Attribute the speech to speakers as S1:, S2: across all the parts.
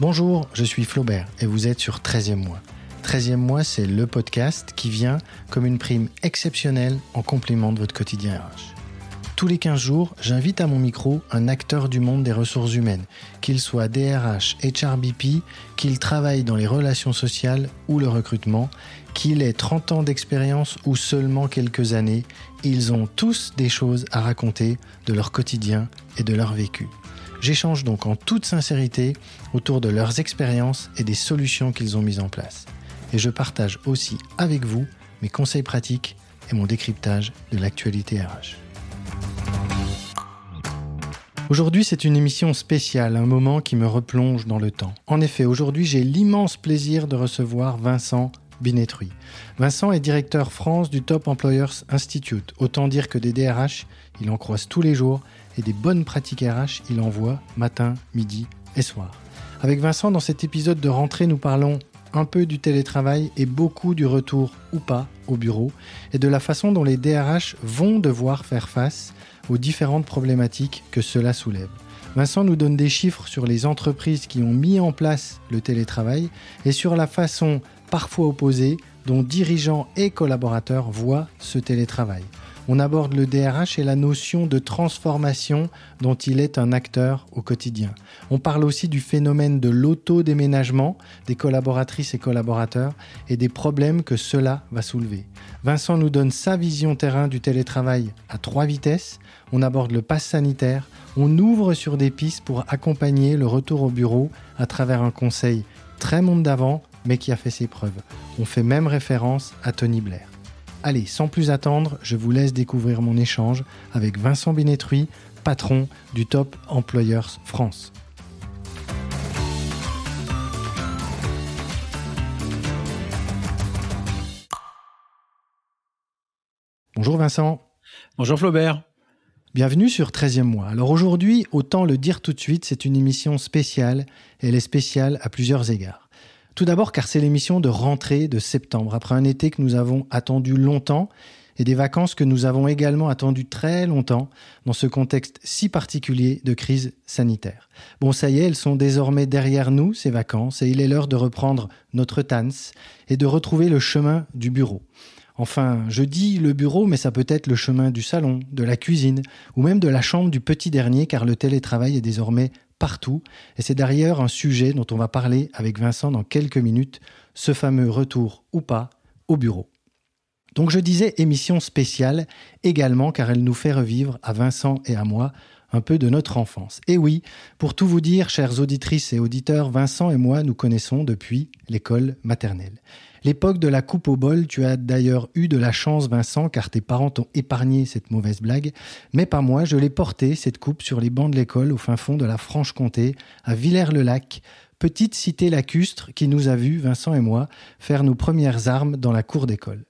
S1: Bonjour, je suis Flaubert et vous êtes sur 13e mois. 13e mois, c'est le podcast qui vient comme une prime exceptionnelle en complément de votre quotidien RH. Tous les 15 jours, j'invite à mon micro un acteur du monde des ressources humaines, qu'il soit DRH, HRBP, qu'il travaille dans les relations sociales ou le recrutement, qu'il ait 30 ans d'expérience ou seulement quelques années, ils ont tous des choses à raconter de leur quotidien et de leur vécu. J'échange donc en toute sincérité autour de leurs expériences et des solutions qu'ils ont mises en place. Et je partage aussi avec vous mes conseils pratiques et mon décryptage de l'actualité RH. Aujourd'hui, c'est une émission spéciale, un moment qui me replonge dans le temps. En effet, aujourd'hui, j'ai l'immense plaisir de recevoir Vincent Binetruy. Vincent est directeur France du Top Employers Institute. Autant dire que des DRH, il en croise tous les jours et des bonnes pratiques RH, il en voit matin, midi et soir. Avec Vincent, dans cet épisode de rentrée, nous parlons un peu du télétravail et beaucoup du retour ou pas au bureau et de la façon dont les DRH vont devoir faire face aux différentes problématiques que cela soulève. Vincent nous donne des chiffres sur les entreprises qui ont mis en place le télétravail et sur la façon parfois opposée dont dirigeants et collaborateurs voient ce télétravail. On aborde le DRH et la notion de transformation dont il est un acteur au quotidien. On parle aussi du phénomène de l'auto-déménagement des collaboratrices et collaborateurs et des problèmes que cela va soulever. Vincent nous donne sa vision terrain du télétravail à trois vitesses. On aborde le pass sanitaire. On ouvre sur des pistes pour accompagner le retour au bureau à travers un conseil très monde d'avant, mais qui a fait ses preuves. On fait même référence à Tony Blair. Allez, sans plus attendre, je vous laisse découvrir mon échange avec Vincent Binetruy, patron du Top Employers France. Bonjour Vincent.
S2: Bonjour Flaubert.
S1: Bienvenue sur 13e mois. Alors aujourd'hui, autant le dire tout de suite, c'est une émission spéciale et elle est spéciale à plusieurs égards. Tout d'abord car c'est l'émission de rentrée de septembre, après un été que nous avons attendu longtemps et des vacances que nous avons également attendues très longtemps dans ce contexte si particulier de crise sanitaire. Bon, ça y est, elles sont désormais derrière nous, ces vacances, et il est l'heure de reprendre notre TANS et de retrouver le chemin du bureau. Enfin, je dis le bureau, mais ça peut être le chemin du salon, de la cuisine, ou même de la chambre du petit dernier, car le télétravail est désormais partout. Et c'est d'ailleurs un sujet dont on va parler avec Vincent dans quelques minutes, ce fameux retour ou pas au bureau. Donc je disais émission spéciale également car elle nous fait revivre à Vincent et à moi un peu de notre enfance. Et oui, pour tout vous dire, chères auditrices et auditeurs, Vincent et moi nous connaissons depuis l'école maternelle. L'époque de la coupe au bol, tu as d'ailleurs eu de la chance, Vincent, car tes parents t'ont épargné cette mauvaise blague, mais pas moi, je l'ai portée, cette coupe, sur les bancs de l'école au fin fond de la Franche-Comté, à Villers-le-Lac, petite cité lacustre qui nous a vus, Vincent et moi, faire nos premières armes dans la cour d'école.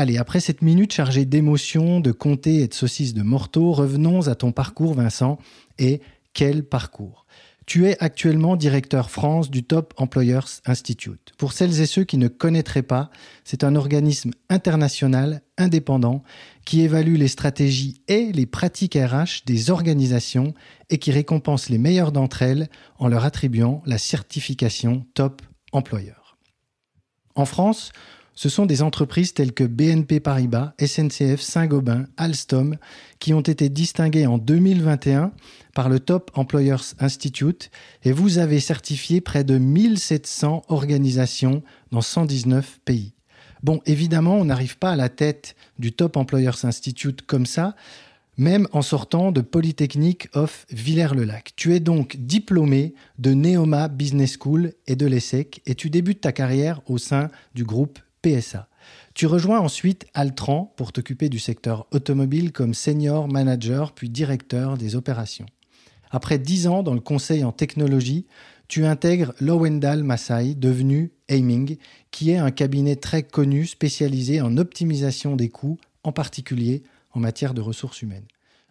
S1: Allez, après cette minute chargée d'émotions, de comté et de saucisses de morteau, revenons à ton parcours, Vincent, et quel parcours? Tu es actuellement directeur France du Top Employers Institute. Pour celles et ceux qui ne connaîtraient pas, c'est un organisme international indépendant qui évalue les stratégies et les pratiques RH des organisations et qui récompense les meilleures d'entre elles en leur attribuant la certification Top Employer. En France, ce sont des entreprises telles que BNP Paribas, SNCF, Saint-Gobain, Alstom qui ont été distinguées en 2021 par le Top Employers Institute et vous avez certifié près de 1700 organisations dans 119 pays. Bon, évidemment, on n'arrive pas à la tête du Top Employers Institute comme ça, même en sortant de Polytechnique of Villers-le-Lac. Tu es donc diplômé de Neoma Business School et de l'ESSEC et tu débutes ta carrière au sein du groupe PSA. Tu rejoins ensuite Altran pour t'occuper du secteur automobile comme senior manager puis directeur des opérations. Après dix ans dans le conseil en technologie, tu intègres Lowendal Massai, devenu Aiming, qui est un cabinet très connu spécialisé en optimisation des coûts, en particulier en matière de ressources humaines.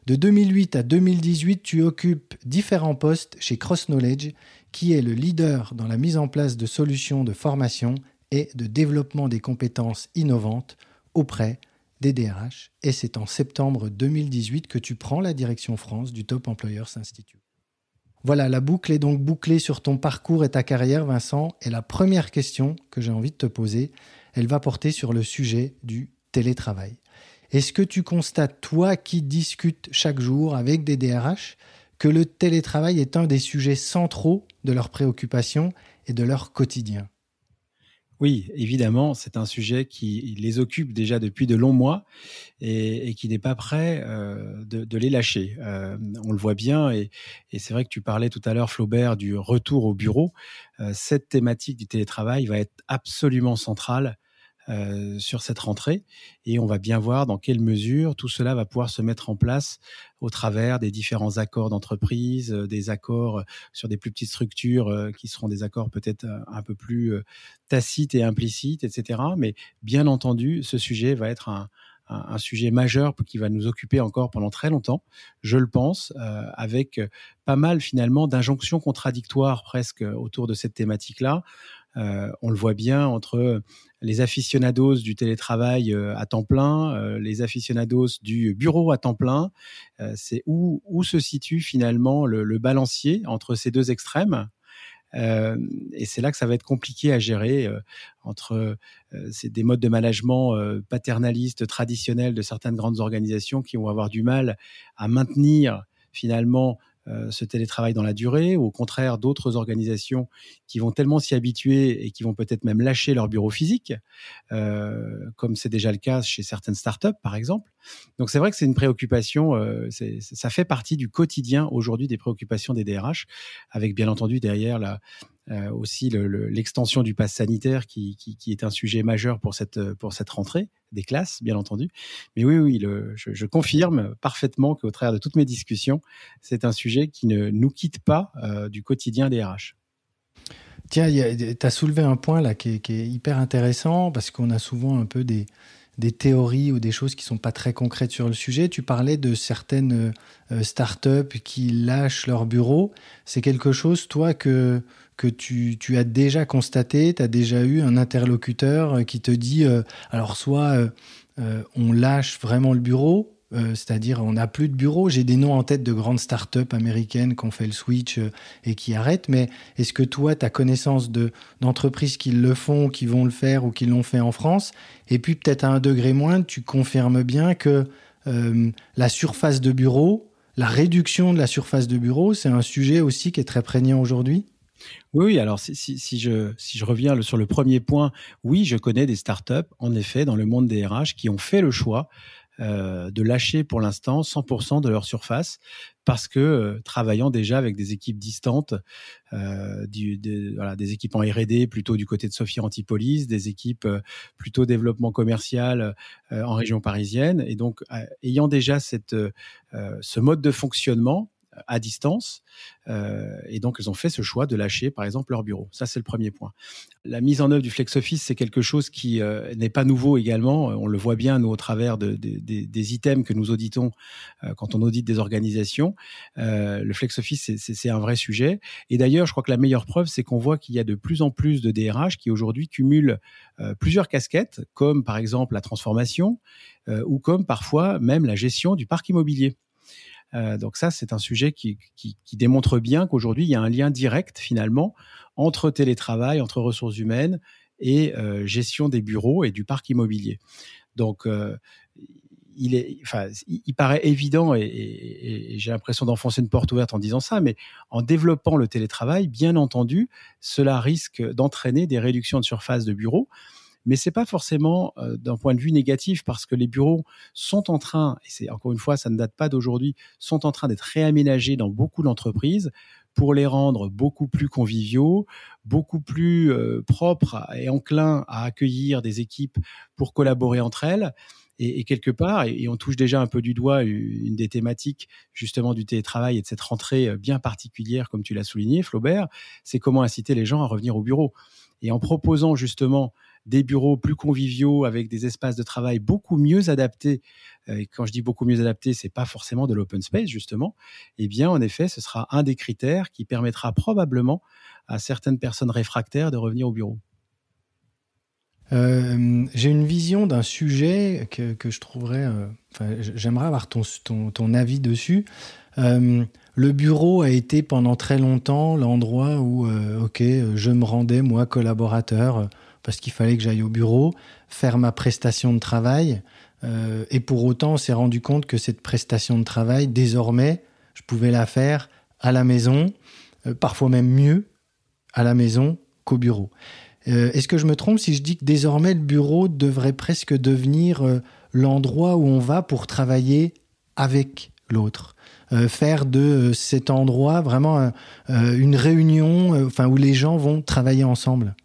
S1: De 2008 à 2018, tu occupes différents postes chez Cross Knowledge, qui est le leader dans la mise en place de solutions de formation et de développement des compétences innovantes auprès des DRH. Et c'est en septembre 2018 que tu prends la direction France du Top Employers Institute. Voilà, la boucle est donc bouclée sur ton parcours et ta carrière, Vincent. Et la première question que j'ai envie de te poser, elle va porter sur le sujet du télétravail. Est-ce que tu constates, toi qui discutes chaque jour avec des DRH, que le télétravail est un des sujets centraux de leurs préoccupations et de leur quotidien?
S2: Oui, évidemment, c'est un sujet qui les occupe déjà depuis de longs mois et, qui n'est pas prêt euh, de, les lâcher. Euh, on le voit bien et, c'est vrai que tu parlais tout à l'heure, Flaubert, du retour au bureau. Euh, cette thématique du télétravail va être absolument centrale euh, sur cette rentrée et on va bien voir dans quelle mesure tout cela va pouvoir se mettre en place au travers des différents accords d'entreprise, euh, des accords sur des plus petites structures euh, qui seront des accords peut-être un peu plus tacites et implicites, etc. Mais bien entendu, ce sujet va être un, sujet majeur qui va nous occuper encore pendant très longtemps, je le pense, avec pas mal finalement d'injonctions contradictoires presque autour de cette thématique-là. Euh, on le voit bien entre les aficionados du télétravail euh, à temps plein, euh, les aficionados du bureau à temps plein. c'est où, où se situe finalement le, balancier entre ces deux extrêmes. et c'est là que ça va être compliqué à gérer entre des modes de management paternalistes traditionnels de certaines grandes organisations qui vont avoir du mal à maintenir finalement euh, ce télétravail dans la durée, ou au contraire d'autres organisations qui vont tellement s'y habituer et qui vont peut-être même lâcher leur bureau physique, euh, comme c'est déjà le cas chez certaines startups par exemple. Donc c'est vrai que c'est une préoccupation, euh, ça fait partie du quotidien aujourd'hui des préoccupations des DRH, avec bien entendu derrière euh, aussi l'extension du pass sanitaire qui, est un sujet majeur pour cette, pour cette rentrée des classes, bien entendu. Mais oui, oui, je, confirme parfaitement qu'au travers de toutes mes discussions, c'est un sujet qui ne nous quitte pas euh, du quotidien des RH.
S1: Tiens, tu as soulevé un point là qui est, hyper intéressant parce qu'on a souvent un peu des, théories ou des choses qui sont pas très concrètes sur le sujet. Tu parlais de certaines euh, startups qui lâchent leur bureau. C'est quelque chose, toi, que, que tu, as déjà constaté, tu as déjà eu un interlocuteur euh, qui te dit, euh, alors soit euh, on lâche vraiment le bureau, c'est-à-dire on n'a plus de bureau. J'ai des noms en tête de grandes startups américaines qui ont fait le switch et qui arrêtent, mais est-ce que toi, tu as connaissance d'entreprises qui le font, qui vont le faire ou qui l'ont fait en France? Et puis peut-être à un degré moindre, tu confirmes bien que la surface de bureau, la réduction de la surface de bureau, c'est un sujet aussi qui est très prégnant aujourd'hui?
S2: Oui, alors si, je, reviens sur le premier point, oui, je connais des startups, en effet, dans le monde des RH, qui ont fait le choix euh, de lâcher pour l'instant 100% de leur surface parce que euh, travaillant déjà avec des équipes distantes, euh, des équipes en R&D plutôt du côté de Sophie Antipolis, des équipes plutôt développement commercial en région parisienne, et donc ayant déjà ce mode de fonctionnement, à distance. Euh, et donc, elles ont fait ce choix de lâcher, par exemple, leur bureau. Ça, c'est le premier point. La mise en œuvre du flex office, c'est quelque chose qui euh, n'est pas nouveau également. On le voit bien, nous, au travers de, des items que nous auditons euh, quand on audite des organisations. le flex office, c'est un vrai sujet. Et d'ailleurs, je crois que la meilleure preuve, c'est qu'on voit qu'il y a de plus en plus de DRH qui aujourd'hui cumulent plusieurs casquettes, comme par exemple la transformation, ou comme parfois même la gestion du parc immobilier. Euh, donc ça, c'est un sujet qui, démontre bien qu'aujourd'hui, il y a un lien direct finalement entre télétravail, entre ressources humaines et euh, gestion des bureaux et du parc immobilier. Donc, euh, il, est, enfin, il, paraît évident, et, j'ai l'impression d'enfoncer une porte ouverte en disant ça, mais en développant le télétravail, bien entendu, cela risque d'entraîner des réductions de surface de bureaux mais c'est pas forcément euh, d'un point de vue négatif parce que les bureaux sont en train, et c'est encore une fois, ça ne date pas d'aujourd'hui, sont en train d'être réaménagés dans beaucoup d'entreprises pour les rendre beaucoup plus conviviaux, beaucoup plus euh, propres et enclins à accueillir des équipes pour collaborer entre elles. Et, quelque part, et, on touche déjà un peu du doigt une des thématiques justement du télétravail et de cette rentrée euh, bien particulière, comme tu l'as souligné, Flaubert, c'est comment inciter les gens à revenir au bureau. Et en proposant justement des bureaux plus conviviaux avec des espaces de travail beaucoup mieux adaptés. Euh, et quand je dis beaucoup mieux adaptés, c'est pas forcément de l'open space justement. Eh bien, en effet, ce sera un des critères qui permettra probablement à certaines personnes réfractaires de revenir au bureau.
S1: Euh, j'ai une vision d'un sujet que, je trouverais. Euh, j'aimerais avoir ton, ton, avis dessus. le bureau a été pendant très longtemps l'endroit où, ok, je me rendais moi collaborateur parce qu'il fallait que j'aille au bureau faire ma prestation de travail. et pour autant, on s'est rendu compte que cette prestation de travail, désormais, je pouvais la faire à la maison, parfois même mieux à la maison qu'au bureau. Euh, est-ce que je me trompe si je dis que désormais le bureau devrait presque devenir euh, l'endroit où on va pour travailler avec l'autre? Euh, faire de cet endroit vraiment une réunion enfin où les gens vont travailler ensemble?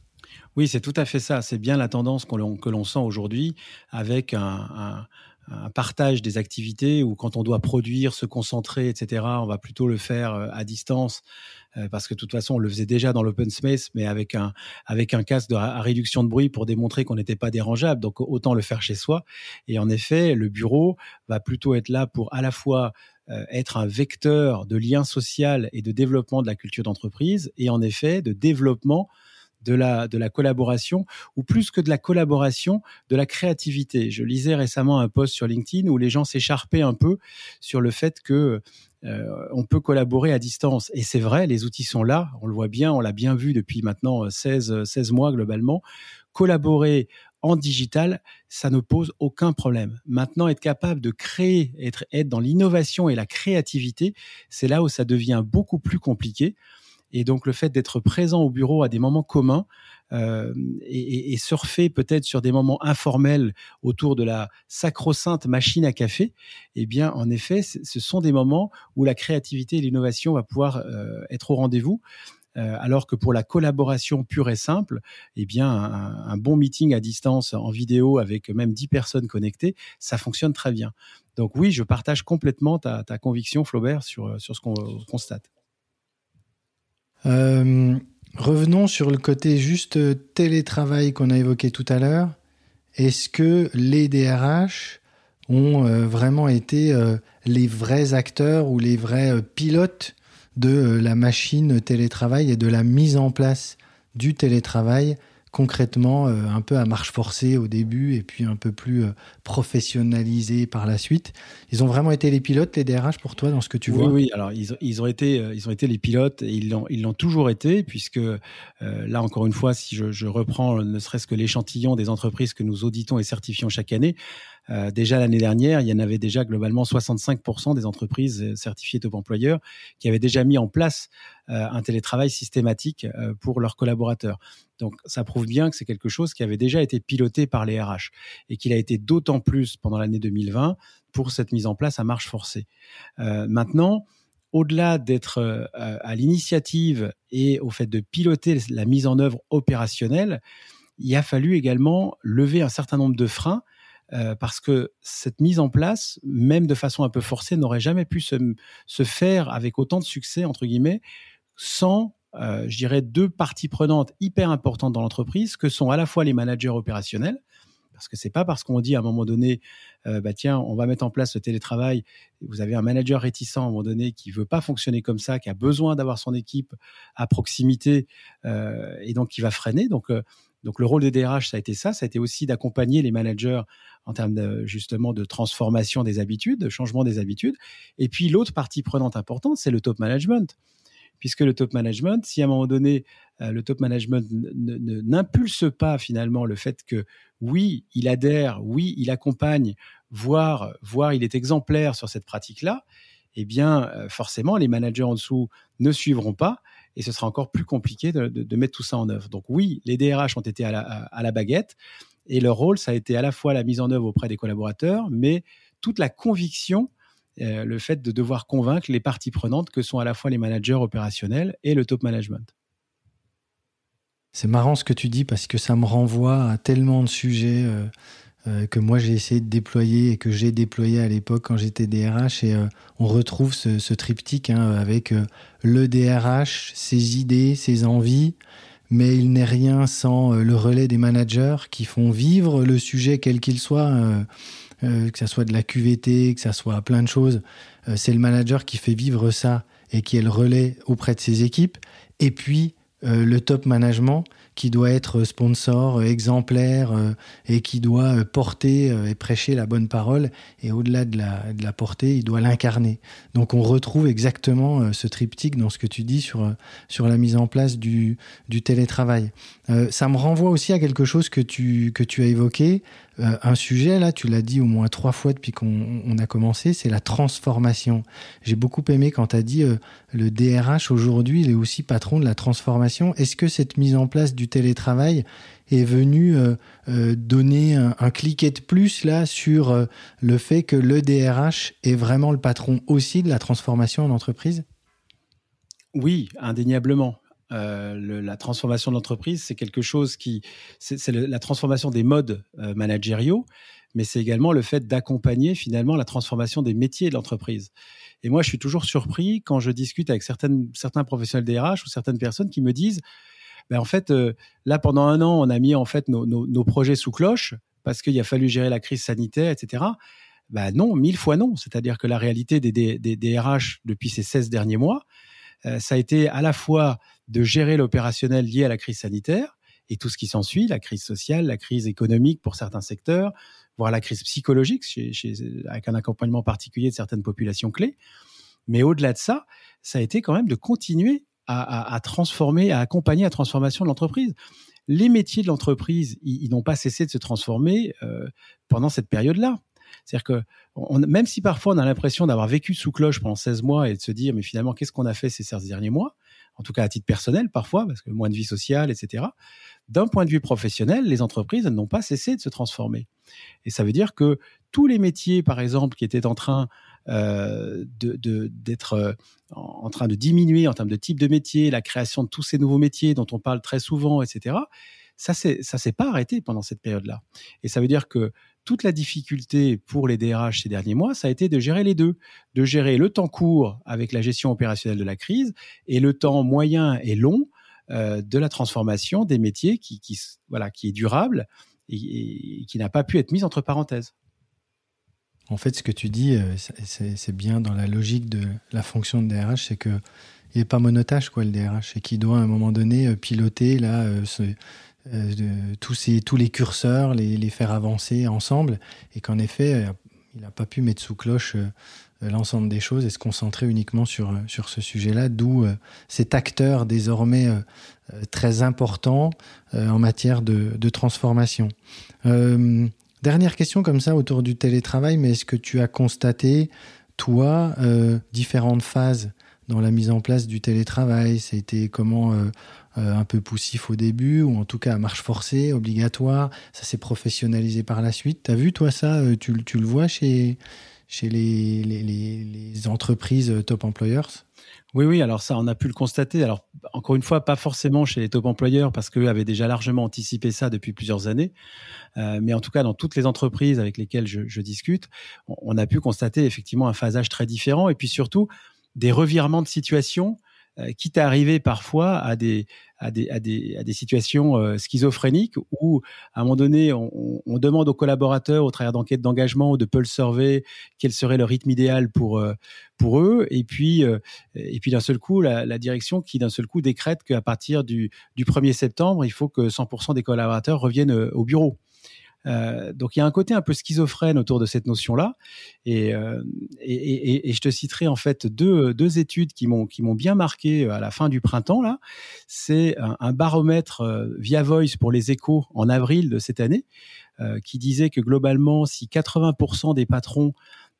S2: Oui, c'est tout à fait ça. C'est bien la tendance que l'on sent aujourd'hui avec un, un partage des activités où quand on doit produire, se concentrer, etc., on va plutôt le faire à distance euh, parce que de toute façon, on le faisait déjà dans l'open space, mais avec un, avec un casque à réduction de bruit pour démontrer qu'on n'était pas dérangeable. Donc, autant le faire chez soi. Et en effet, le bureau va plutôt être là pour à la fois euh, être un vecteur de lien social et de développement de la culture d'entreprise et en effet de développement de la, de la collaboration, ou plus que de la collaboration, de la créativité. Je lisais récemment un post sur LinkedIn où les gens s'écharpaient un peu sur le fait que euh, on peut collaborer à distance. Et c'est vrai, les outils sont là, on le voit bien, on l'a bien vu depuis maintenant 16, 16 mois globalement. Collaborer en digital, ça ne pose aucun problème. Maintenant, être capable de créer, être, être dans l'innovation et la créativité, c'est là où ça devient beaucoup plus compliqué. Et donc le fait d'être présent au bureau à des moments communs euh, et, surfer peut-être sur des moments informels autour de la sacro-sainte machine à café, eh bien en effet, ce sont des moments où la créativité et l'innovation va pouvoir euh, être au rendez-vous. Euh, alors que pour la collaboration pure et simple, eh bien, un, bon meeting à distance en vidéo avec même 10 personnes connectées, ça fonctionne très bien. Donc oui, je partage complètement ta, ta conviction, Flaubert, sur, sur ce qu'on constate.
S1: Euh, revenons sur le côté juste télétravail qu'on a évoqué tout à l'heure. Est-ce que les DRH ont euh, vraiment été euh, les vrais acteurs ou les vrais pilotes de la machine télétravail et de la mise en place du télétravail concrètement euh, un peu à marche forcée au début et puis un peu plus euh, professionnalisé par la suite. Ils ont vraiment été les pilotes, les DRH pour toi dans ce que tu vois?
S2: Oui, alors ils, ils, ont été, euh, ils ont été les pilotes et ils l'ont, ils l'ont toujours été puisque là encore une fois, si je, je reprends ne serait-ce que l'échantillon des entreprises que nous auditons et certifions chaque année, euh, déjà l'année dernière, il y en avait déjà globalement 65% des entreprises euh, certifiées top employeurs qui avaient déjà mis en place euh, un télétravail systématique pour leurs collaborateurs. Donc ça prouve bien que c'est quelque chose qui avait déjà été piloté par les RH et qu'il a été d'autant plus pendant l'année 2020 pour cette mise en place à marche forcée. maintenant, au-delà d'être à l'initiative et au fait de piloter la mise en œuvre opérationnelle, il a fallu également lever un certain nombre de freins euh, parce que cette mise en place, même de façon un peu forcée, n'aurait jamais pu se, se, faire avec autant de succès, entre guillemets, sans, euh, je dirais, deux parties prenantes hyper importantes dans l'entreprise, que sont à la fois les managers opérationnels, parce que c'est pas parce qu'on dit à un moment donné, euh, bah tiens, on va mettre en place le télétravail. Vous avez un manager réticent à un moment donné qui veut pas fonctionner comme ça, qui a besoin d'avoir son équipe à proximité et donc qui va freiner. Donc donc le rôle des DRH, ça a été ça, ça a été aussi d'accompagner les managers en termes justement de transformation des habitudes, de changement des habitudes. Et puis l'autre partie prenante importante, c'est le top management. Puisque le top management, si à un moment donné, euh, le top management n'impulse pas finalement le fait que oui, il adhère, oui, il accompagne, voire, voire il est exemplaire sur cette pratique-là, eh bien, euh, forcément, les managers en dessous ne suivront pas et ce sera encore plus compliqué de, mettre tout ça en œuvre. Donc oui, les DRH ont été à la, baguette et leur rôle, ça a été à la fois la mise en œuvre auprès des collaborateurs, mais toute la conviction, euh, le fait de devoir convaincre les parties prenantes que sont à la fois les managers opérationnels et le top management.
S1: C'est marrant ce que tu dis parce que ça me renvoie à tellement de sujets. Euh, euh, que moi j'ai essayé de déployer et que j'ai déployé à l'époque quand j'étais DRH. Et euh, on retrouve ce, triptyque hein, avec euh, le DRH, ses idées, ses envies, mais il n'est rien sans le relais des managers qui font vivre le sujet quel qu'il soit, que ça soit de la QVT, que ça soit plein de choses. c'est le manager qui fait vivre ça et qui est le relais auprès de ses équipes. Et puis le top management qui doit être sponsor, exemplaire et qui doit porter et prêcher la bonne parole. Et au-delà de la, de la porter, il doit l'incarner. Donc on retrouve exactement ce triptyque dans ce que tu dis sur, sur la mise en place du, du télétravail. ça me renvoie aussi à quelque chose que tu, que tu as évoqué, euh, un sujet, là, tu l'as dit au moins trois fois depuis qu'on a commencé, c'est la transformation. J'ai beaucoup aimé quand tu as dit euh, le DRH aujourd'hui, il est aussi patron de la transformation. Est-ce que cette mise en place du télétravail est venue euh, donner un, cliquet de plus là sur le fait que le DRH est vraiment le patron aussi de la transformation en entreprise?
S2: Oui, indéniablement. Euh, la transformation de l'entreprise, c'est quelque chose qui, c'est la transformation des modes euh, managériaux, mais c'est également le fait d'accompagner finalement la transformation des métiers de l'entreprise. Et moi, je suis toujours surpris quand je discute avec certains professionnels DRH ou certaines personnes qui me disent, ben en fait, euh, là pendant un an, on a mis en fait nos, projets sous cloche parce qu'il a fallu gérer la crise sanitaire, etc. Ben non, mille fois non. C'est-à-dire que la réalité des, des, DRH depuis ces 16 derniers mois, euh, ça a été à la fois de gérer l'opérationnel lié à la crise sanitaire et tout ce qui s'ensuit, la crise sociale, la crise économique pour certains secteurs, voire la crise psychologique avec un accompagnement particulier de certaines populations clés. Mais au-delà de ça, ça a été quand même de continuer à, transformer, à accompagner la transformation de l'entreprise. Les métiers de l'entreprise, ils, n'ont pas cessé de se transformer euh, pendant cette période-là. C'est-à-dire que même si parfois on a l'impression d'avoir vécu sous cloche pendant 16 mois et de se dire, mais finalement, qu'est-ce qu'on a fait ces 16 derniers mois? En tout cas, à titre personnel, parfois, parce que moins de vie sociale, etc. D'un point de vue professionnel, les entreprises n'ont pas cessé de se transformer. Et ça veut dire que tous les métiers, par exemple, qui étaient en train euh, d'être euh, en train de diminuer en termes de type de métier, la création de tous ces nouveaux métiers dont on parle très souvent, etc. Ça, ça s'est pas arrêté pendant cette période-là. Et ça veut dire que toute la difficulté pour les DRH ces derniers mois, ça a été de gérer les deux, de gérer le temps court avec la gestion opérationnelle de la crise et le temps moyen et long euh, de la transformation des métiers qui, voilà, qui est durable et, qui n'a pas pu être mise entre parenthèses.
S1: En fait, ce que tu dis, euh, c'est bien dans la logique de la fonction de DRH, c'est que il n'est pas monotage quoi le DRH et qui doit à un moment donné euh, piloter là euh, tous, les curseurs, les, faire avancer ensemble, et qu'en effet, il n'a pas pu mettre sous cloche l'ensemble des choses et se concentrer uniquement sur, ce sujet-là, d'où cet acteur désormais très important en matière de transformation. Dernière question comme ça autour du télétravail, mais est-ce que tu as constaté, toi, différentes phases dans la mise en place du télétravail? C'était comment euh, un peu poussif au début, ou en tout cas marche forcée, obligatoire? Ça s'est professionnalisé par la suite? Tu as vu, toi, ça? Euh, tu, le vois chez, chez les, entreprises top employers
S2: oui, oui, alors ça, on a pu le constater. Alors, encore une fois, pas forcément chez les top employeurs, parce qu'eux avaient déjà largement anticipé ça depuis plusieurs années. Euh, mais en tout cas, dans toutes les entreprises avec lesquelles je, discute, on, a pu constater effectivement un phasage très différent, et puis surtout des revirements de situation quitte à arriver parfois à des, à des, à des, à des situations euh, schizophréniques où, à un moment donné, on, on demande aux collaborateurs, au travers d'enquêtes d'engagement ou de pulse survey, quel serait le rythme idéal pour, euh, pour eux. Et puis, et puis d'un seul coup, la, la direction qui d'un seul coup décrète qu'à partir du, du 1er septembre, il faut que 100% des collaborateurs reviennent au bureau. Euh, donc il y a un côté un peu schizophrène autour de cette notion-là. Et, euh, je te citerai en fait deux, études qui m'ont bien marqué à la fin du printemps là. C'est un, baromètre euh, via Voice pour les échos en avril de cette année qui disait que globalement, si 80% des patrons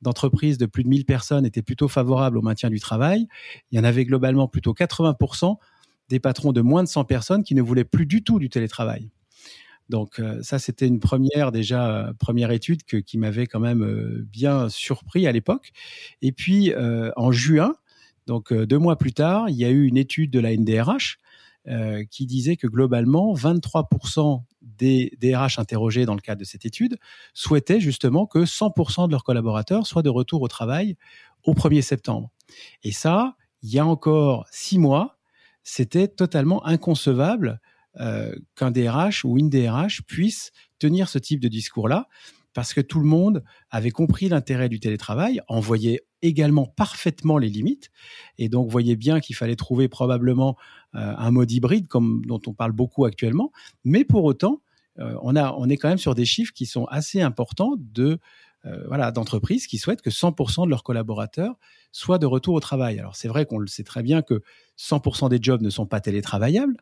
S2: d'entreprises de plus de 1000 personnes étaient plutôt favorables au maintien du travail, il y en avait globalement plutôt 80% des patrons de moins de 100 personnes qui ne voulaient plus du tout du télétravail. Donc euh, ça, c'était une première déjà euh, première étude qui m'avait quand même euh, bien surpris à l'époque. Et puis en juin, donc deux mois plus tard, il y a eu une étude de la NDRH qui disait que globalement, 23% des DRH interrogés dans le cadre de cette étude souhaitaient justement que 100% de leurs collaborateurs soient de retour au travail au 1er septembre. Et ça, il y a encore six mois, c'était totalement inconcevable euh, qu'un DRH ou une DRH puisse tenir ce type de discours-là, parce que tout le monde avait compris l'intérêt du télétravail, en voyait également parfaitement les limites, et donc voyait bien qu'il fallait trouver probablement un mode hybride, comme dont on parle beaucoup actuellement. Mais pour autant, on, a, on est quand même sur des chiffres qui sont assez importants de euh, voilà, d'entreprises qui souhaitent que 100% de leurs collaborateurs soient de retour au travail. Alors c'est vrai qu'on le sait très bien que 100% des jobs ne sont pas télétravaillables.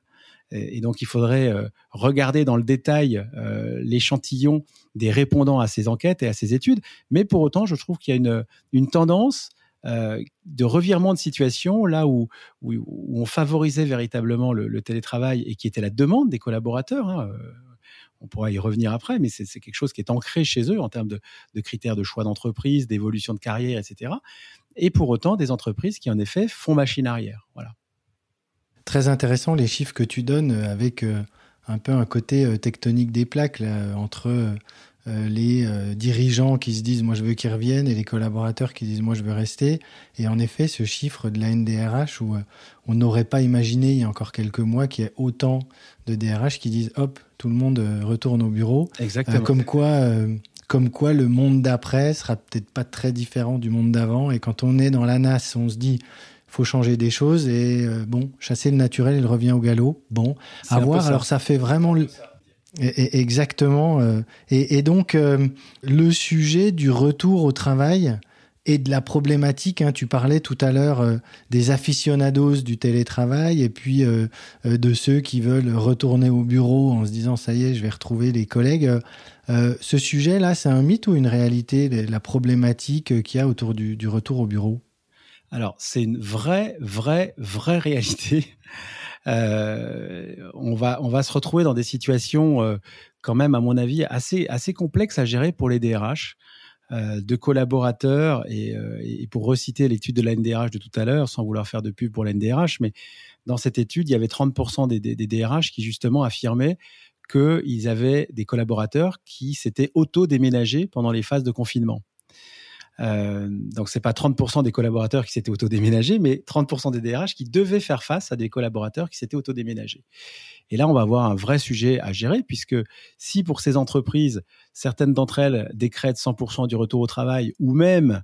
S2: Et, donc il faudrait euh, regarder dans le détail euh, l'échantillon des répondants à ces enquêtes et à ces études. Mais pour autant, je trouve qu'il y a une, tendance de revirement de situation là où, on favorisait véritablement le, télétravail et qui était la demande des collaborateurs. Hein, on pourra y revenir après, mais c'est quelque chose qui est ancré chez eux en termes de, critères de choix d'entreprise, d'évolution de carrière, etc. Et pour autant, des entreprises qui, en effet, font machine arrière. Voilà.
S1: Très intéressant les chiffres que tu donnes avec euh, un peu un côté euh, tectonique des plaques entre euh, les dirigeants qui se disent moi je veux qu'ils reviennent et les collaborateurs qui disent moi je veux rester. Et en effet, ce chiffre de la NDRH où on n'aurait pas imaginé il y a encore quelques mois qu'il y ait autant de DRH qui disent hop, tout le monde euh, retourne au bureau.
S2: Exactement. Euh,
S1: comme quoi, euh, comme quoi le monde d'après sera peut-être pas très différent du monde d'avant. Et quand on est dans la NAS, on se dit faut changer des choses et bon, chasser le naturel, il revient au galop. Bon, à voir. Alors ça fait vraiment le... exactement. et, donc le sujet du retour au travail et de la problématique. Hein, tu parlais tout à l'heure euh, des aficionados du télétravail et puis euh, euh, de ceux qui veulent retourner au bureau en se disant ça y est, je vais retrouver les collègues. ce sujet-là, c'est un mythe ou une réalité, la problématique qu'il y a autour du, du, retour au bureau?
S2: Alors, c'est une vraie, vraie, vraie réalité. on, va, on va se retrouver dans des situations quand même, à mon avis, assez, assez complexes à gérer pour les DRH. Euh, de collaborateurs, euh, et, pour reciter l'étude de la NDRH de tout à l'heure, sans vouloir faire de pub pour la NDRH, mais dans cette étude, il y avait 30% des, des, DRH qui justement affirmaient qu'ils avaient des collaborateurs qui s'étaient auto-déménagés pendant les phases de confinement. Euh, donc c'est pas 30% des collaborateurs qui s'étaient auto-déménagés, mais 30% des DRH qui devaient faire face à des collaborateurs qui s'étaient auto-déménagés. Et là, on va avoir un vrai sujet à gérer, puisque si pour ces entreprises, certaines d'entre elles décrètent 100% du retour au travail, ou même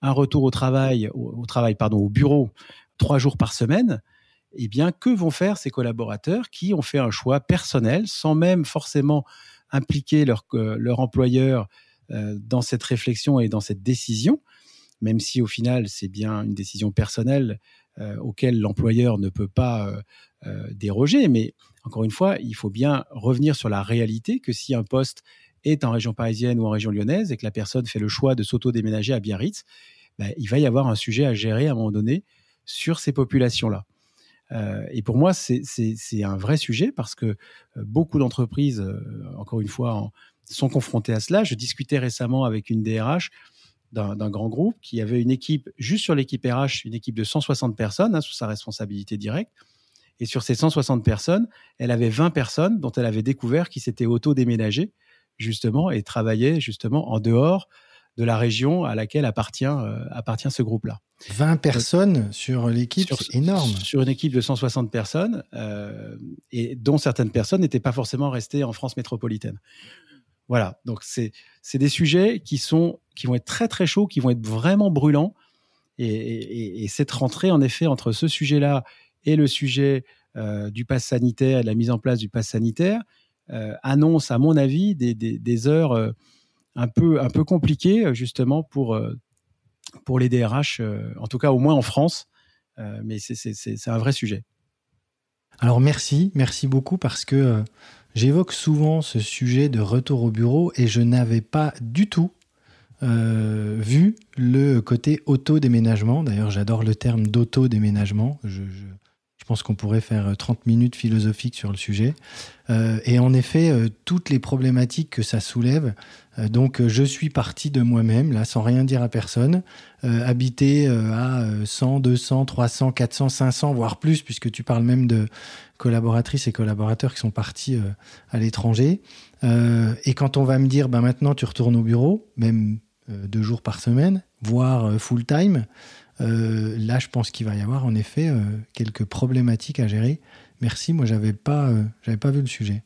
S2: un retour au travail, au, au bureau, trois jours par semaine, eh bien, que vont faire ces collaborateurs qui ont fait un choix personnel, sans même forcément impliquer leur, euh, leur employeur dans cette réflexion et dans cette décision, même si au final c'est bien une décision personnelle euh, auquel l'employeur ne peut pas déroger, mais encore une fois, il faut bien revenir sur la réalité que si un poste est en région parisienne ou en région lyonnaise et que la personne fait le choix de s'auto-déménager à Biarritz, ben, il va y avoir un sujet à gérer à un moment donné sur ces populations-là. Euh, et pour moi, c'est un vrai sujet parce que euh, beaucoup d'entreprises, euh, encore une fois, sont confrontées à cela. Je discutais récemment avec une DRH d'un grand groupe qui avait une équipe, juste sur l'équipe RH, une équipe de 160 personnes hein, sous sa responsabilité directe. Et sur ces 160 personnes, elle avait 20 personnes dont elle avait découvert qui s'étaient auto-déménagées, justement, et travaillaient justement en dehors de la région à laquelle appartient, euh, appartient ce groupe-là.
S1: 20 personnes sur l'équipe, c'est énorme.
S2: Sur une équipe de 160 personnes, euh, et dont certaines personnes n'étaient pas forcément restées en France métropolitaine. Voilà, donc c'est des sujets qui, sont, qui vont être très très chauds, qui vont être vraiment brûlants. Et, et, et cette rentrée, en effet, entre ce sujet-là et le sujet euh, du pass sanitaire, de la mise en place du pass sanitaire, euh, annonce, à mon avis, des, heures euh, un, peu, un peu compliquées, justement, pour, pour les DRH, en tout cas au moins en France. mais c'est un vrai sujet.
S1: Alors merci, merci beaucoup parce que j'évoque souvent ce sujet de retour au bureau et je n'avais pas du tout vu le côté auto-déménagement. D'ailleurs, j'adore le terme d'auto-déménagement. je pense qu'on pourrait faire 30 euh, minutes philosophiques sur le sujet. Euh, et en effet, euh, toutes les problématiques que ça soulève. donc, je suis parti de moi-même, là, sans rien dire à personne, habiter à 100, 200, 300, 400, 500, voire plus, puisque tu parles même de collaboratrices et collaborateurs qui sont partis à l'étranger. et quand on va me dire, ben maintenant, tu retournes au bureau, même deux jours par semaine, voire full time. Euh, là, je pense qu'il va y avoir en effet euh, quelques problématiques à gérer. Merci, moi, j'avais pas, euh, pas vu le sujet.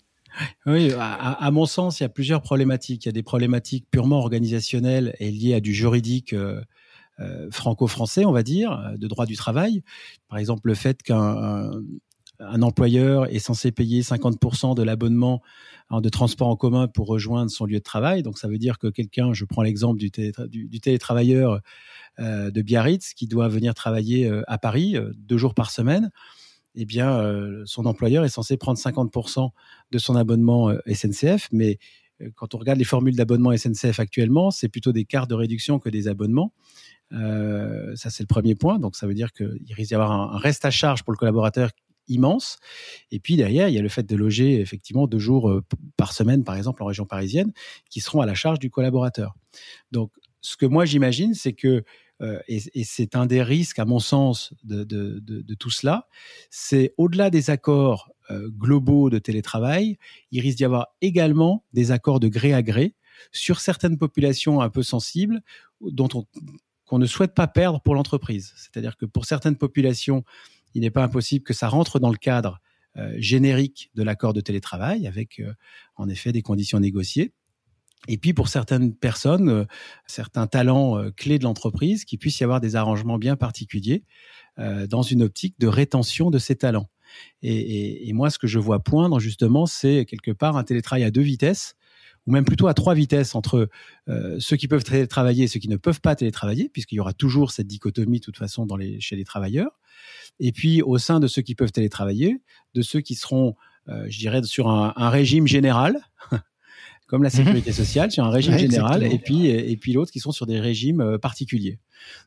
S2: Oui, à, mon sens, il y a plusieurs problématiques. Il y a des problématiques purement organisationnelles et liées à du juridique franco-français, on va dire, de droit du travail. Par exemple, le fait qu'un un employeur est censé payer 50% de l'abonnement de transport en commun pour rejoindre son lieu de travail. Donc ça veut dire que quelqu'un, je prends l'exemple du, télétravailleur euh, de Biarritz qui doit venir travailler à Paris deux jours par semaine, eh bien, euh, son employeur est censé prendre 50% de son abonnement euh, SNCF, mais euh, quand on regarde les formules d'abonnement SNCF actuellement, c'est plutôt des cartes de réduction que des abonnements. ça, c'est le premier point. Donc, ça veut dire qu'il risque d'y avoir un, reste à charge pour le collaborateur immense. Et puis derrière, il y a le fait de loger effectivement deux jours par semaine, par exemple, en région parisienne, qui seront à la charge du collaborateur. Donc, ce que moi j'imagine, c'est que euh, et, c'est un des risques, à mon sens, de, tout cela, c'est au-delà des accords euh, globaux de télétravail, il risque d'y avoir également des accords de gré à gré sur certaines populations un peu sensibles dont on qu'on ne souhaite pas perdre pour l'entreprise. C'est-à-dire que pour certaines populations, il n'est pas impossible que ça rentre dans le cadre euh, générique de l'accord de télétravail, avec en effet des conditions négociées. Et puis pour certaines personnes, euh, certains talents euh, clés de l'entreprise, qu'il puisse y avoir des arrangements bien particuliers euh, dans une optique de rétention de ces talents. Et, moi, ce que je vois poindre justement, c'est quelque part un télétravail à deux vitesses, ou même plutôt à trois vitesses entre ceux qui peuvent télétravailler et ceux qui ne peuvent pas télétravailler, puisqu'il y aura toujours cette dichotomie de toute façon chez les travailleurs. Et puis au sein de ceux qui peuvent télétravailler, de ceux qui seront, je dirais, sur un, un régime général, comme la mhm. sécurité sociale, sur un régime général, et puis et puis l'autre qui sont sur des régimes euh, particuliers.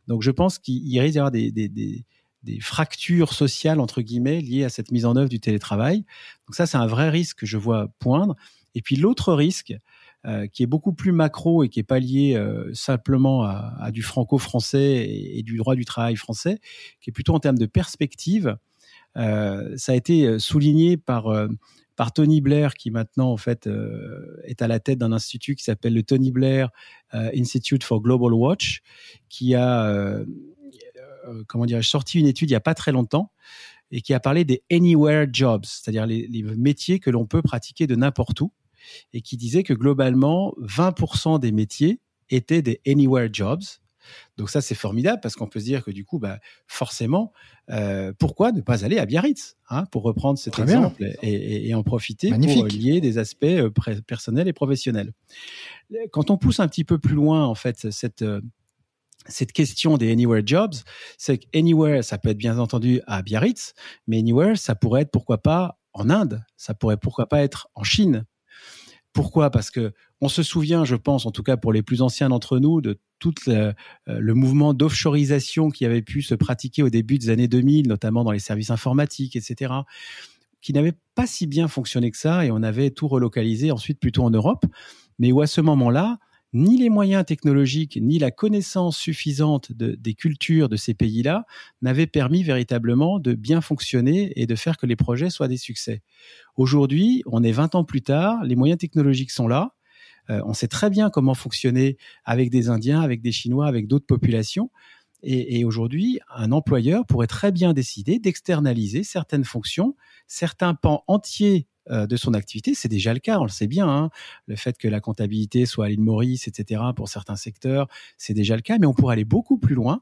S2: Donc je pense qu'il risque d'y avoir des, des, des, des, fractures sociales entre guillemets liées à cette mise en œuvre du télétravail. Donc ça, c'est un vrai risque que je vois poindre. Et puis l'autre risque, euh, qui est beaucoup plus macro et qui est pas lié euh, simplement à, du franco-français et, du droit du travail français, qui est plutôt en termes de perspective. Euh, ça a été souligné par Tony Blair, qui maintenant en fait est à la tête d'un institut qui s'appelle le Tony Blair Institute for Global Watch, qui a euh, comment sorti une étude il y a pas très longtemps et qui a parlé des anywhere jobs, c'est-à-dire les métiers que l'on peut pratiquer de n'importe où, et qui disait que globalement 20% des métiers étaient des anywhere jobs, donc ça, c'est formidable parce qu'on peut se dire que du coup, bah, forcément, euh, pourquoi ne pas aller à Biarritz hein, pour reprendre cet exemple et, en profiter pour lier des aspects euh, personnels et professionnels. Quand on pousse un petit peu plus loin, en fait, cette euh, cette question des anywhere jobs, c'est que anywhere, ça peut être bien entendu à Biarritz, mais anywhere, ça pourrait être pourquoi pas en Inde, ça pourrait pourquoi pas être en Chine, pourquoi? Parce que on se souvient, je pense, en tout cas pour les plus anciens d'entre nous, de tout le, euh, le mouvement d'offshoreisation qui avait pu se pratiquer au début des années 2000, notamment dans les services informatiques, etc., qui n'avait pas si bien fonctionné que ça, et on avait tout relocalisé ensuite plutôt en Europe, mais où à ce moment-là, ni les moyens technologiques, ni la connaissance suffisante de, des cultures de ces pays-là n'avaient permis véritablement de bien fonctionner et de faire que les projets soient des succès. Aujourd'hui, on est 20 ans plus tard, les moyens technologiques sont là, euh, on sait très bien comment fonctionner avec des Indiens, avec des Chinois, avec d'autres populations. Et, aujourd'hui, un employeur pourrait très bien décider d'externaliser certaines fonctions, certains pans entiers de son activité. C'est déjà le cas, on le sait bien. Hein. Le fait que la comptabilité soit à l'île Maurice, etc., pour certains secteurs, c'est déjà le cas, mais on pourrait aller beaucoup plus loin.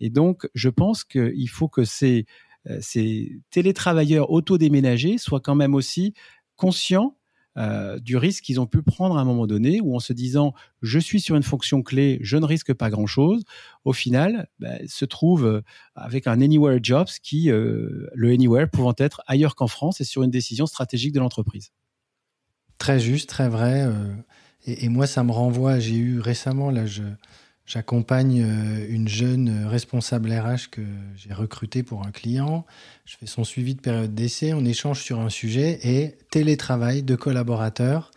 S2: Et donc, je pense qu'il faut que ces, euh, ces télétravailleurs autodéménagés soient quand même aussi conscients euh, du risque qu'ils ont pu prendre à un moment donné, où en se disant je suis sur une fonction clé, je ne risque pas grand-chose, au final bah, se trouve euh, avec un Anywhere Jobs qui, euh, le Anywhere pouvant être ailleurs qu'en France et sur une décision stratégique de l'entreprise.
S1: Très juste, très vrai. Et, et, moi, ça me renvoie, j'ai eu récemment, là, je, J'accompagne euh, une jeune responsable RH que j'ai recrutée pour un client. Je fais son suivi de période d'essai. On échange sur un sujet et télétravail de collaborateurs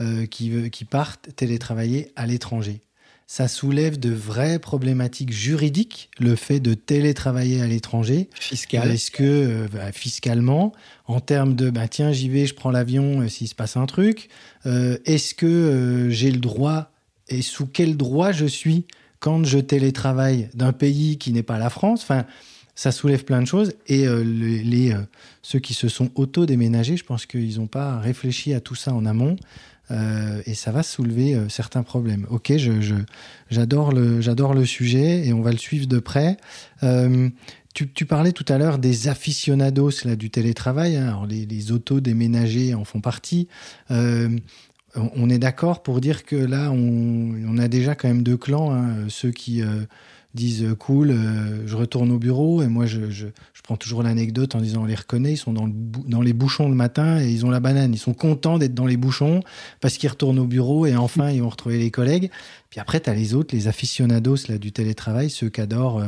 S1: euh, qui, qui partent télétravailler à l'étranger. Ça soulève de vraies problématiques juridiques, le fait de télétravailler à l'étranger.
S2: Fiscal.
S1: Est-ce que, euh, bah, fiscalement, en termes de, bah, tiens, j'y vais, je prends l'avion s'il se passe un truc, est-ce que j'ai le droit et sous quel droit je suis quand je télétravaille d'un pays qui n'est pas la France? Enfin, ça soulève plein de choses. Et les, ceux qui se sont auto-déménagés, je pense qu'ils n'ont pas réfléchi à tout ça en amont. et ça va soulever certains problèmes. Ok, je, j'adore le, j'adore le sujet et on va le suivre de près. Tu, parlais tout à l'heure des aficionados là, du télétravail. Hein. Alors les, les auto-déménagés en font partie. Euh, on est d'accord pour dire que là, on, a déjà quand même deux clans. Hein. Ceux qui euh, disent euh, cool, euh, je retourne au bureau. Et moi, je, prends toujours l'anecdote en disant on les reconnaît, ils sont dans, le, dans les bouchons le matin et ils ont la banane. Ils sont contents d'être dans les bouchons parce qu'ils retournent au bureau et enfin, ils vont retrouver les collègues. Puis après, tu as les autres, les aficionados là, du télétravail, ceux qui adorent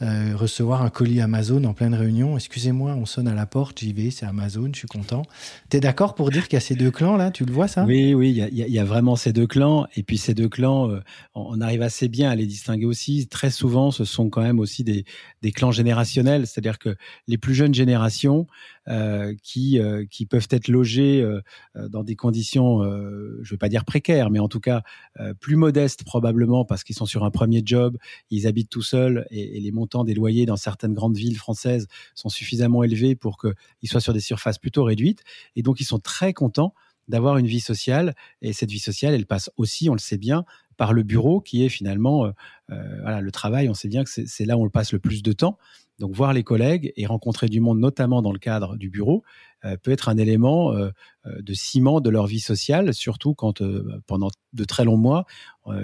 S1: recevoir un colis Amazon en pleine réunion. Excusez-moi, on sonne à la porte, j'y vais, c'est Amazon, je suis content. Tu es d'accord pour dire qu'il y a ces deux clans là? Tu le vois ça?
S2: Oui, oui, il y, a, vraiment ces deux clans. Et puis ces deux clans, euh, on arrive assez bien à les distinguer aussi. Très souvent, ce sont quand même aussi des, des clans générationnels, c'est-à-dire que les plus jeunes générations euh, qui, euh, qui peuvent être logés euh, dans des conditions, je ne vais pas dire précaires, mais en tout cas plus modestes probablement parce qu'ils sont sur un premier job, ils habitent tout seuls et, et, les montants des loyers dans certaines grandes villes françaises sont suffisamment élevés pour qu'ils soient sur des surfaces plutôt réduites. Et donc, ils sont très contents d'avoir une vie sociale. Et cette vie sociale, elle passe aussi, on le sait bien, par le bureau, qui est finalement euh, voilà, le travail. On sait bien que c'est là où on le passe le plus de temps. Donc voir les collègues et rencontrer du monde, notamment dans le cadre du bureau, euh, peut être un élément euh, euh, de ciment de leur vie sociale, surtout quand pendant de très longs mois,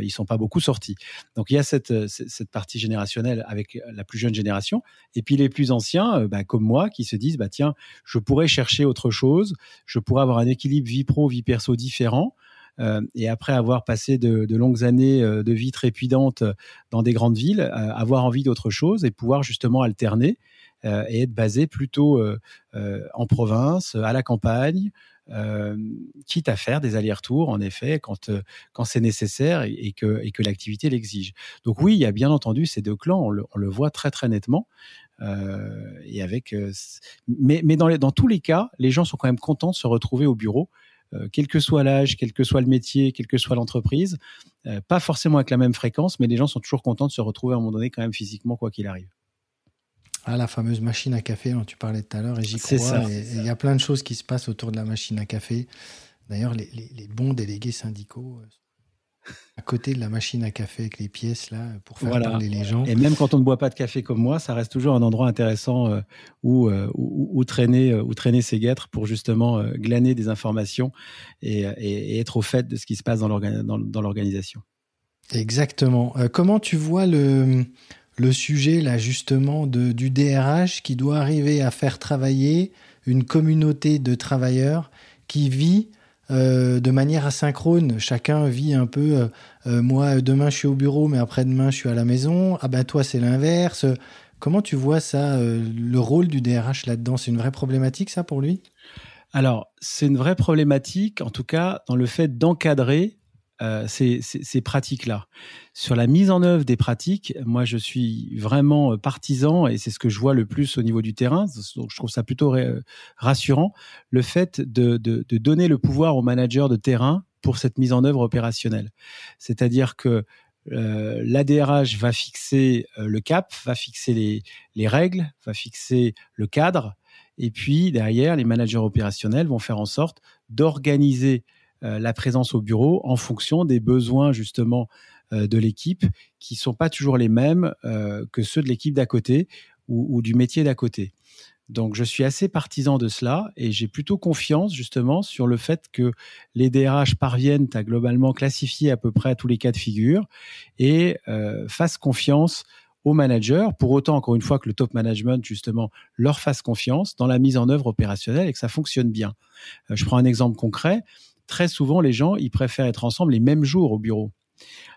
S2: ils sont pas beaucoup sortis. Donc il y a cette, cette partie générationnelle avec la plus jeune génération, et puis les plus anciens, bah, comme moi, qui se disent, bah tiens, je pourrais chercher autre chose, je pourrais avoir un équilibre vie pro, vie perso différent. Euh, et après avoir passé de, longues années euh, de vie trépidantes dans des grandes villes, euh, avoir envie d'autre chose et pouvoir justement alterner et être basé plutôt en province, à la campagne, euh, quitte à faire des allers-retours, en effet, quand, quand c'est nécessaire et, que, et que l'activité l'exige. Donc oui, il y a bien entendu ces deux clans, on le, voit très très nettement. Euh, et avec, mais, mais dans, dans tous les cas, les gens sont quand même contents de se retrouver au bureau euh, quel que soit l'âge, quel que soit le métier, quelle que soit l'entreprise. Euh, pas forcément avec la même fréquence, mais les gens sont toujours contents de se retrouver à un moment donné quand même physiquement, quoi qu'il arrive.
S1: Ah, la fameuse machine à café dont tu parlais tout à l'heure, et j'y crois. Il y a plein de choses qui se passent autour de la machine à café. D'ailleurs, les, les, bons délégués syndicaux euh, à côté de la machine à café avec les pièces là pour faire parler les gens.
S2: Et même quand on ne boit pas de café comme moi, ça reste toujours un endroit intéressant euh, où, euh, où, où, traîner euh, où traîner ses guêtres pour justement glaner des informations et, et, être au fait de ce qui se passe dans l'organisation.
S1: Exactement. comment tu vois le le sujet là justement de, du DRH qui doit arriver à faire travailler une communauté de travailleurs qui vit euh, de manière asynchrone. Chacun vit un peu. Euh, euh, moi, demain, je suis au bureau, mais après-demain, je suis à la maison. Ah ben, toi, c'est l'inverse. Comment tu vois ça, le rôle du DRH là-dedans? C'est une vraie problématique, ça, pour lui?
S2: Alors, c'est une vraie problématique, en tout cas, dans le fait d'encadrer euh, ces, pratiques-là. Sur la mise en œuvre des pratiques, moi, je suis vraiment euh, partisan, et c'est ce que je vois le plus au niveau du terrain. Donc, je trouve ça plutôt rassurant, le fait de, donner le pouvoir aux managers de terrain pour cette mise en œuvre opérationnelle. C'est-à-dire que euh, l'ADRH va fixer euh, le cap, va fixer les, les, règles, va fixer le cadre, et puis derrière, les managers opérationnels vont faire en sorte d'organiser euh, la présence au bureau en fonction des besoins justement euh, de l'équipe qui sont pas toujours les mêmes euh, que ceux de l'équipe d'à côté ou, du métier d'à côté. Donc je suis assez partisan de cela et j'ai plutôt confiance justement sur le fait que les DRH parviennent à globalement classifier à peu près tous les cas de figure et fassent confiance aux managers, pour autant encore une fois que le top management justement leur fasse confiance dans la mise en œuvre opérationnelle et que ça fonctionne bien. je prends un exemple concret très souvent, les gens, ils préfèrent être ensemble les mêmes jours au bureau.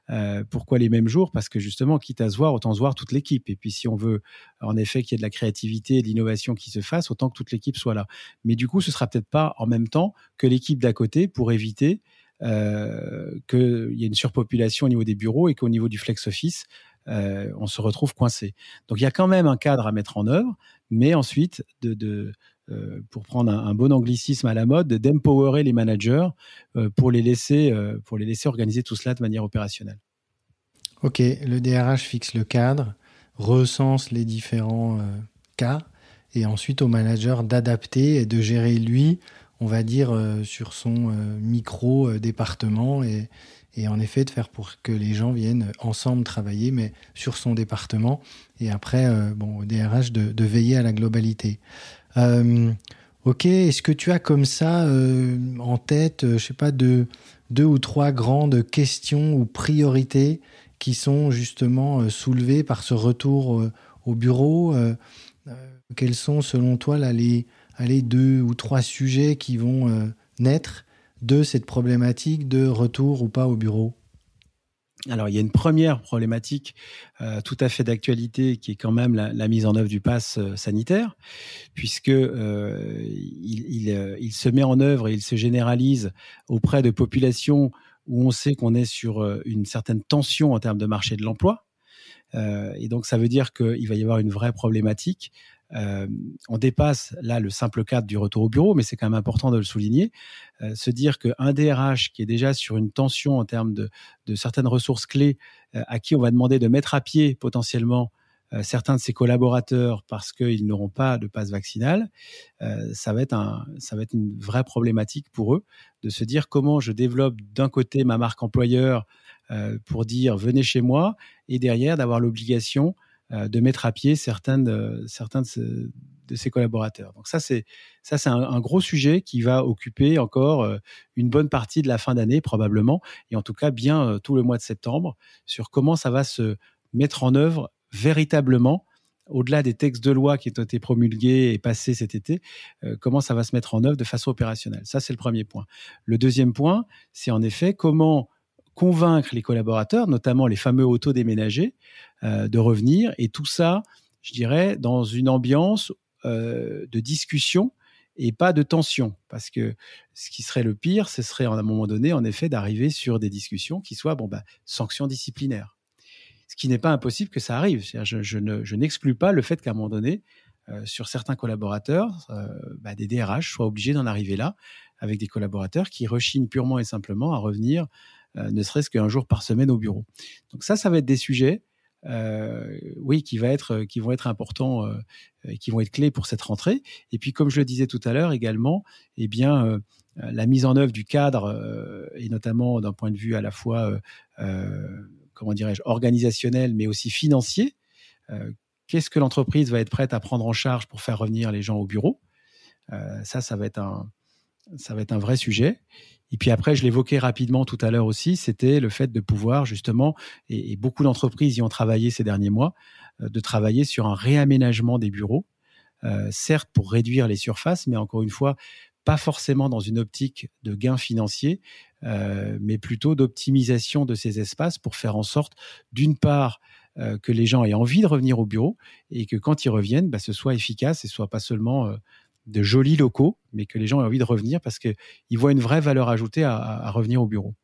S2: Euh, pourquoi les mêmes jours? Parce que justement, quitte à se voir, autant se voir toute l'équipe. Et puis, si on veut en effet qu'il y ait de la créativité et de l'innovation qui se fasse, autant que toute l'équipe soit là. Mais du coup, ce sera peut-être pas en même temps que l'équipe d'à côté pour éviter euh, qu'il y ait une surpopulation au niveau des bureaux et qu'au niveau du flex office, euh, on se retrouve coincé. Donc, il y a quand même un cadre à mettre en œuvre, mais ensuite de euh, pour prendre un, bon anglicisme à la mode, d'empowerer les managers euh, pour, les laisser, euh, pour les laisser organiser tout cela de manière opérationnelle.
S1: Ok, le DRH fixe le cadre. recense les différents cas et ensuite au manager d'adapter et de gérer lui, on va dire, sur son micro-département et, et en effet de faire pour que les gens viennent ensemble travailler, mais sur son département, et après, bon, au DRH, de, veiller à la globalité. Euh, ok, est-ce que tu as comme ça euh, en tête, je sais pas, deux, deux ou trois grandes questions ou priorités qui sont justement soulevées par ce retour au bureau Quels sont, selon toi, les deux ou trois sujets qui vont naître de cette problématique de retour ou pas au bureau?
S2: Alors, il y a une première problématique euh, tout à fait d'actualité qui est quand même la, mise en œuvre du pass euh, sanitaire, puisque euh, il, se met en œuvre et il se généralise auprès de populations où on sait qu'on est sur une certaine tension en termes de marché de l'emploi. et donc, ça veut dire qu'il va y avoir une vraie problématique euh, on dépasse là le simple cadre du retour au bureau, mais c'est quand même important de le souligner. Euh, se dire qu'un DRH qui est déjà sur une tension en termes de, certaines ressources clés, euh, à qui on va demander de mettre à pied potentiellement certains de ses collaborateurs parce qu'ils n'auront pas de passe vaccinal, ça va être un, ça va être une vraie problématique pour eux de se dire comment je développe d'un côté ma marque employeur pour dire venez chez moi et derrière d'avoir l'obligation de mettre à pied certains de, certains de, ses collaborateurs. Donc ça, c'est ça, c'est un, gros sujet qui va occuper encore euh, une bonne partie de la fin d'année probablement, et en tout cas bien euh, tout le mois de septembre, sur comment ça va se mettre en œuvre véritablement au-delà des textes de loi qui ont été promulgués et passés cet été, comment ça va se mettre en œuvre de façon opérationnelle. Ça, c'est le premier point. Le deuxième point, c'est en effet comment convaincre les collaborateurs, notamment les fameux autodéménagés, euh, de revenir. Et tout ça, je dirais, dans une ambiance euh, de discussion et pas de tension. Parce que ce qui serait le pire, ce serait à un moment donné, en effet, d'arriver sur des discussions qui soient bon, bah, sanctions disciplinaires. Ce qui n'est pas impossible que ça arrive. Je, je n'exclus pas le fait qu'à un moment donné, euh, sur certains collaborateurs, bah, des DRH soient obligés d'en arriver là, avec des collaborateurs qui rechignent purement et simplement à revenir ne serait-ce qu'un jour par semaine au bureau. Donc ça, ça va être des sujets, euh, oui, être, qui vont être importants, euh, et qui vont être clés pour cette rentrée. Et puis, comme je le disais tout à l'heure également, eh bien, la mise en œuvre du cadre, et notamment d'un point de vue à la fois, comment dirais-je, organisationnel, mais aussi financier. Qu'est-ce que l'entreprise va être prête à prendre en charge pour faire revenir les gens au bureau? Ça, ça va être un, ça va être un vrai sujet. Et puis après, je l'évoquais rapidement tout à l'heure aussi, c'était le fait de pouvoir justement, et, beaucoup d'entreprises y ont travaillé ces derniers mois, euh, de travailler sur un réaménagement des bureaux, euh, certes pour réduire les surfaces, mais encore une fois, pas forcément dans une optique de gain financier, euh, mais plutôt d'optimisation de ces espaces pour faire en sorte, d'une part, que les gens aient envie de revenir au bureau et que quand ils reviennent, bah, ce soit efficace et soit pas seulement de jolis locaux, mais que les gens aient envie de revenir parce qu'ils voient une vraie valeur ajoutée à, revenir au bureau.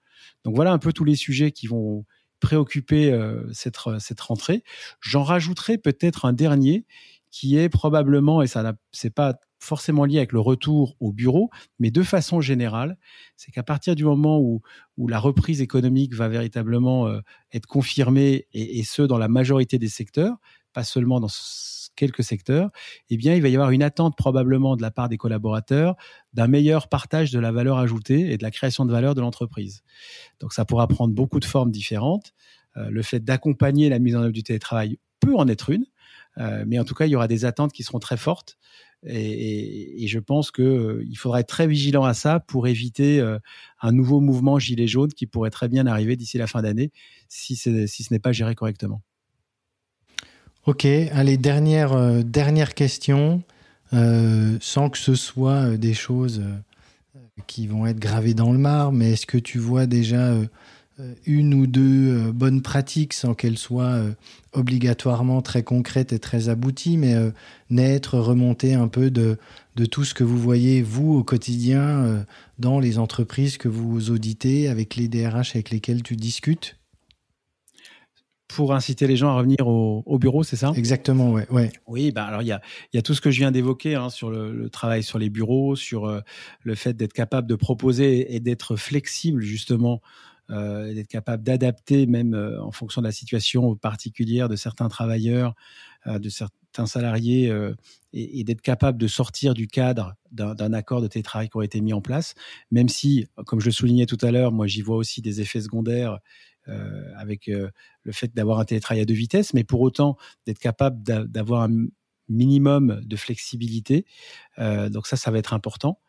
S2: Donc voilà un peu tous les sujets qui vont préoccuper euh, cette, cette rentrée. J'en rajouterai peut-être un dernier qui est probablement, et ça c'est pas forcément lié avec le retour au bureau, mais de façon générale, c'est qu'à partir du moment où, où la reprise économique va véritablement euh, être confirmée, et ce, dans la majorité des secteurs, pas seulement dans quelques secteurs, eh il va y avoir une attente probablement de la part des collaborateurs d'un meilleur partage de la valeur ajoutée et de la création de valeur de l'entreprise. Donc, ça pourra prendre beaucoup de formes différentes. Euh, le fait d'accompagner la mise en œuvre du télétravail peut en être une, euh, mais en tout cas, il y aura des attentes qui seront très fortes. Et, je pense qu'il euh, faudra être très vigilant à ça pour éviter un nouveau mouvement gilet jaune qui pourrait très bien arriver d'ici la fin d'année si ce n'est pas géré correctement.
S1: Ok, allez, dernière, euh, dernière question, euh, sans que ce soit euh, des choses qui vont être gravées dans le marbre, mais est-ce que tu vois déjà une ou deux bonnes pratiques sans qu'elles soient obligatoirement très concrètes et très abouties, mais naître, remonter un peu de, de tout ce que vous voyez, vous, au quotidien, dans les entreprises que vous auditez, avec les DRH avec lesquels tu discutes?
S2: Pour inciter les gens à revenir au, bureau, c'est ça?
S1: Exactement, ouais, ouais.
S2: Oui, bah alors il y a, y a tout ce que je viens d'évoquer hein, sur le, travail sur les bureaux, sur euh, le fait d'être capable de proposer et d'être flexible justement euh, d'être capable d'adapter même euh, en fonction de la situation particulière de certains travailleurs, de certains salariés, et, et d'être capable de sortir du cadre d'un accord de télétravail qui aurait été mis en place, même si, comme je le soulignais tout à l'heure, moi j'y vois aussi des effets secondaires avec le fait d'avoir un télétravail à deux vitesses, mais pour autant d'être capable d'avoir un minimum de flexibilité. Euh, donc ça, ça va être important.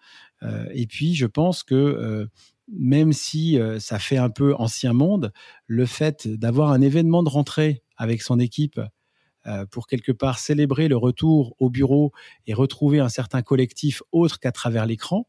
S2: Euh, et puis, je pense que euh, même si ça fait un peu ancien monde, le fait d'avoir un événement de rentrée avec son équipe pour quelque part célébrer le retour au bureau et retrouver un certain collectif autre qu'à travers l'écran,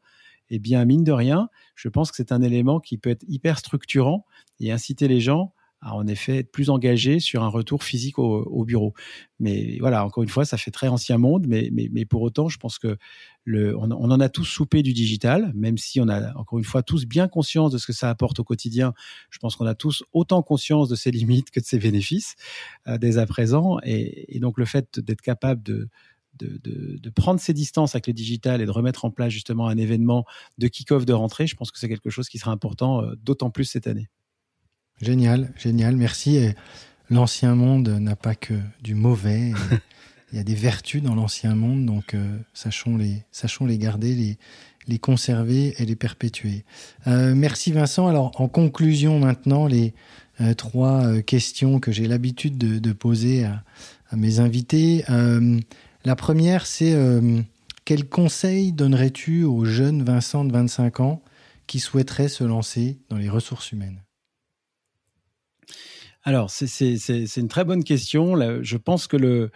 S2: eh bien, mine de rien, je pense que c'est un élément qui peut être hyper structurant et inciter les gens à en effet être plus engagés sur un retour physique au, bureau. Mais voilà, encore une fois, ça fait très ancien monde, mais, mais, mais pour autant, je pense que le, on, en a tous soupé du digital, même si on a encore une fois tous bien conscience de ce que ça apporte au quotidien. Je pense qu'on a tous autant conscience de ses limites que de ses bénéfices euh, dès à présent. Et, et donc le fait d'être capable de, de, de, de, prendre ses distances avec le digital et de remettre en place justement un événement de kick-off de rentrée, je pense que c'est quelque chose qui sera important, euh, d'autant plus cette année.
S1: Génial, génial, merci. L'ancien monde n'a pas que du mauvais. Il y a des vertus dans l'ancien monde, donc euh, sachons, les, sachons les garder, les, les conserver et les perpétuer. Euh, merci Vincent. Alors en conclusion maintenant, les euh, trois questions que j'ai l'habitude de, de, poser à, à mes invités. Euh, la première, c'est quel conseil donnerais-tu aux jeunes Vincent de 25 ans qui souhaiteraient se lancer dans les ressources humaines?
S2: Alors, c'est une très bonne question. Je pense que le,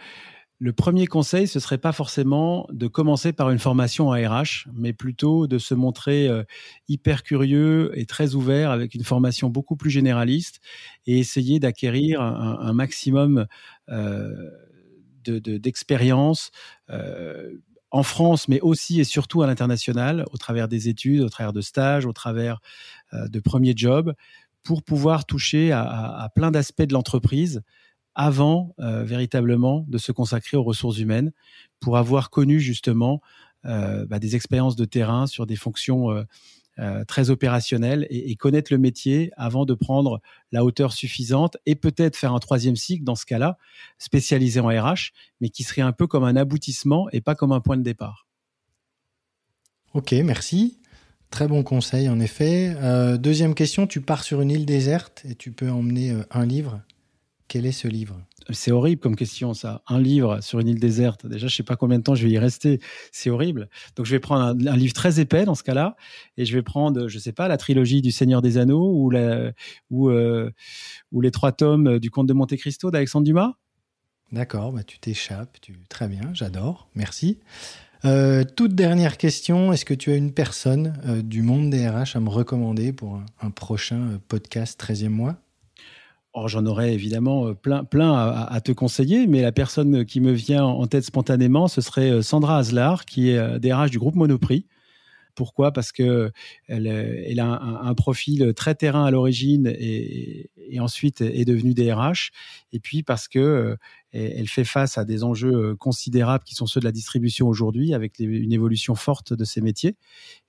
S2: premier conseil, ce serait pas forcément de commencer par une formation en RH, mais plutôt de se montrer euh, hyper curieux et très ouvert avec une formation beaucoup plus généraliste et essayer d'acquérir un, un, maximum euh, d'expérience de, euh, en France, mais aussi et surtout à l'international, au travers des études, au travers de stages, au travers euh, de premiers jobs, pour pouvoir toucher à, plein d'aspects de l'entreprise avant euh, véritablement de se consacrer aux ressources humaines, pour avoir connu justement bah, des expériences de terrain sur des fonctions euh très opérationnelles et, et, connaître le métier avant de prendre la hauteur suffisante et peut-être faire un troisième cycle dans ce cas-là, spécialisé en RH, mais qui serait un peu comme un aboutissement et pas comme un point de départ.
S1: Ok, merci. Très bon conseil, en effet. Euh, deuxième question, tu pars sur une île déserte et tu peux emmener euh, un livre? Quel est ce livre?
S2: C'est horrible comme question, ça. Un livre sur une île déserte. Déjà, je sais pas combien de temps je vais y rester. C'est horrible. Donc, je vais prendre un, un, livre très épais dans ce cas-là, et je vais prendre, je sais pas, la trilogie du Seigneur des Anneaux ou, la, ou, euh, ou les trois tomes du Comte de Monte Cristo d'Alexandre Dumas?
S1: D'accord, bah, tu t'échappes. Tu... Très bien, j'adore. Merci. Euh, toute dernière question, est-ce que tu as une personne euh, du monde des RH à me recommander pour un, un prochain podcast 13e mois?
S2: Or, j'en aurais évidemment euh, plein, plein à, te conseiller, mais la personne qui me vient en tête spontanément, ce serait euh, Sandra Aslar, qui est DRH du groupe Monoprix. Pourquoi? Parce que elle, elle a un, profil très terrain à l'origine et, ensuite est devenue DRH. Et puis parce que elle fait face à des enjeux considérables qui sont ceux de la distribution aujourd'hui, avec une évolution forte de ces métiers,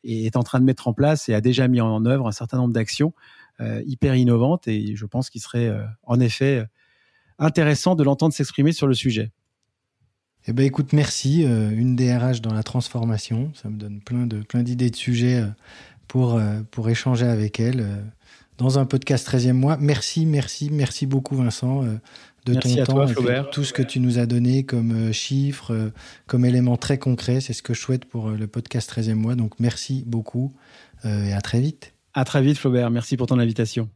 S2: et est en train de mettre en place et a déjà mis en œuvre un certain nombre d'actions euh, hyper innovantes. Et je pense qu'il serait euh, en effet intéressant de l'entendre s'exprimer sur le sujet.
S1: Eh ben écoute, merci. Euh, une DRH dans la transformation, ça me donne plein de plein d'idées de sujets pour pour échanger avec elle dans un podcast 13e mois. Merci, merci, merci beaucoup Vincent de
S2: merci
S1: ton
S2: temps,
S1: toi, tout ce que tu nous as donné comme chiffres, comme éléments très concrets. C'est ce que je souhaite pour le podcast 13e mois. Donc merci beaucoup et à très vite.
S2: À très vite Flaubert. Merci pour ton invitation.